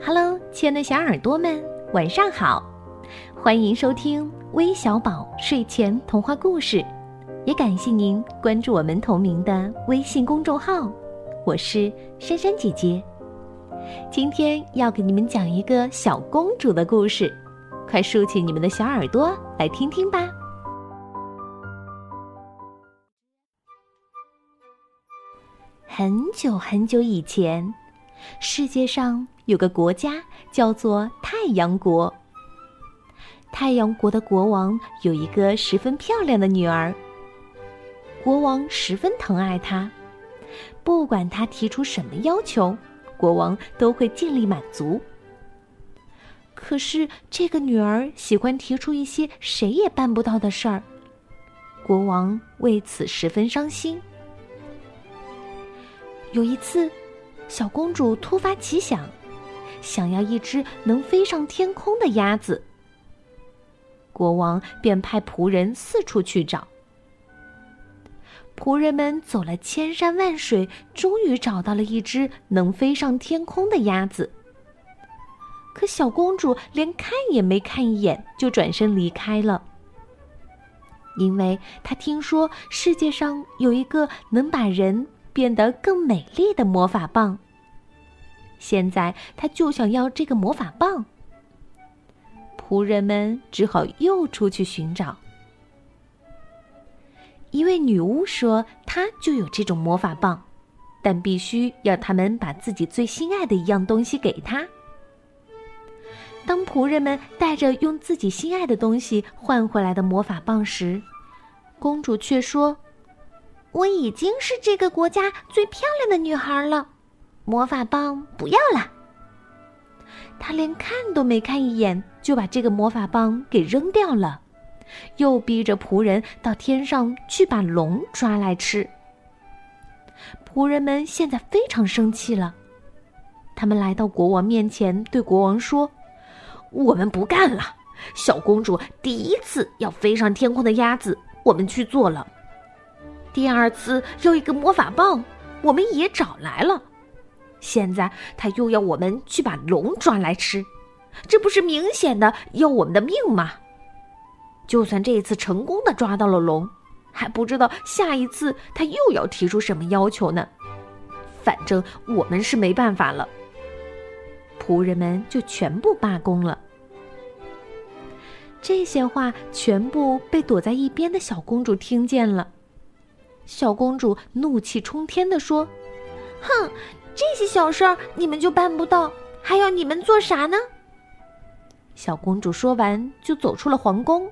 Hello，亲爱的小耳朵们，晚上好！欢迎收听微小宝睡前童话故事，也感谢您关注我们同名的微信公众号。我是珊珊姐姐，今天要给你们讲一个小公主的故事，快竖起你们的小耳朵来听听吧。很久很久以前，世界上有个国家叫做太阳国。太阳国的国王有一个十分漂亮的女儿，国王十分疼爱她，不管她提出什么要求，国王都会尽力满足。可是这个女儿喜欢提出一些谁也办不到的事儿，国王为此十分伤心。有一次，小公主突发奇想，想要一只能飞上天空的鸭子。国王便派仆人四处去找。仆人们走了千山万水，终于找到了一只能飞上天空的鸭子。可小公主连看也没看一眼，就转身离开了，因为她听说世界上有一个能把人。变得更美丽的魔法棒。现在他就想要这个魔法棒。仆人们只好又出去寻找。一位女巫说：“她就有这种魔法棒，但必须要他们把自己最心爱的一样东西给她。”当仆人们带着用自己心爱的东西换回来的魔法棒时，公主却说。我已经是这个国家最漂亮的女孩了，魔法棒不要了。她连看都没看一眼，就把这个魔法棒给扔掉了，又逼着仆人到天上去把龙抓来吃。仆人们现在非常生气了，他们来到国王面前，对国王说：“我们不干了，小公主第一次要飞上天空的鸭子，我们去做了。”第二次要一个魔法棒，我们也找来了。现在他又要我们去把龙抓来吃，这不是明显的要我们的命吗？就算这次成功的抓到了龙，还不知道下一次他又要提出什么要求呢。反正我们是没办法了。仆人们就全部罢工了。这些话全部被躲在一边的小公主听见了。小公主怒气冲天地说：“哼，这些小事儿你们就办不到，还要你们做啥呢？”小公主说完，就走出了皇宫。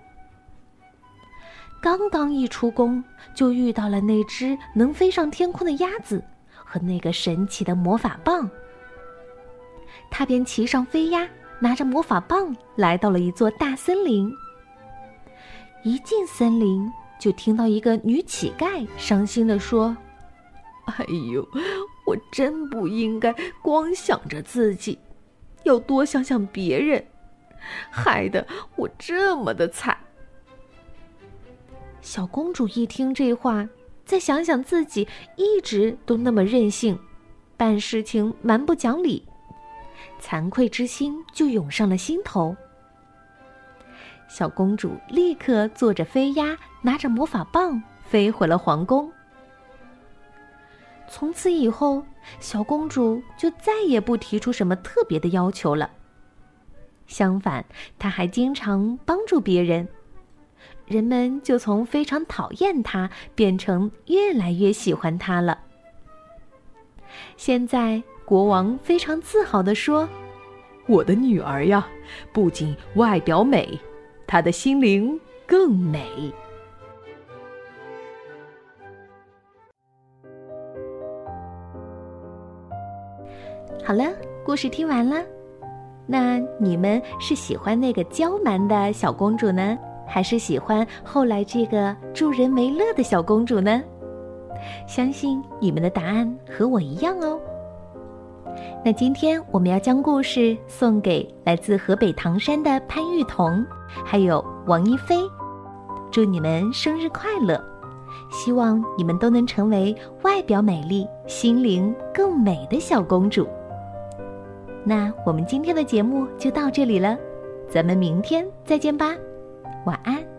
刚刚一出宫，就遇到了那只能飞上天空的鸭子和那个神奇的魔法棒。她便骑上飞鸭，拿着魔法棒，来到了一座大森林。一进森林，就听到一个女乞丐伤心地说：“哎呦，我真不应该光想着自己，要多想想别人，害得我这么的惨。”小公主一听这话，再想想自己一直都那么任性，办事情蛮不讲理，惭愧之心就涌上了心头。小公主立刻坐着飞鸭，拿着魔法棒飞回了皇宫。从此以后，小公主就再也不提出什么特别的要求了。相反，她还经常帮助别人，人们就从非常讨厌她变成越来越喜欢她了。现在，国王非常自豪地说：“我的女儿呀，不仅外表美。”她的心灵更美。好了，故事听完了，那你们是喜欢那个娇蛮的小公主呢，还是喜欢后来这个助人为乐的小公主呢？相信你们的答案和我一样哦。那今天我们要将故事送给来自河北唐山的潘玉彤。还有王一飞，祝你们生日快乐！希望你们都能成为外表美丽、心灵更美的小公主。那我们今天的节目就到这里了，咱们明天再见吧，晚安。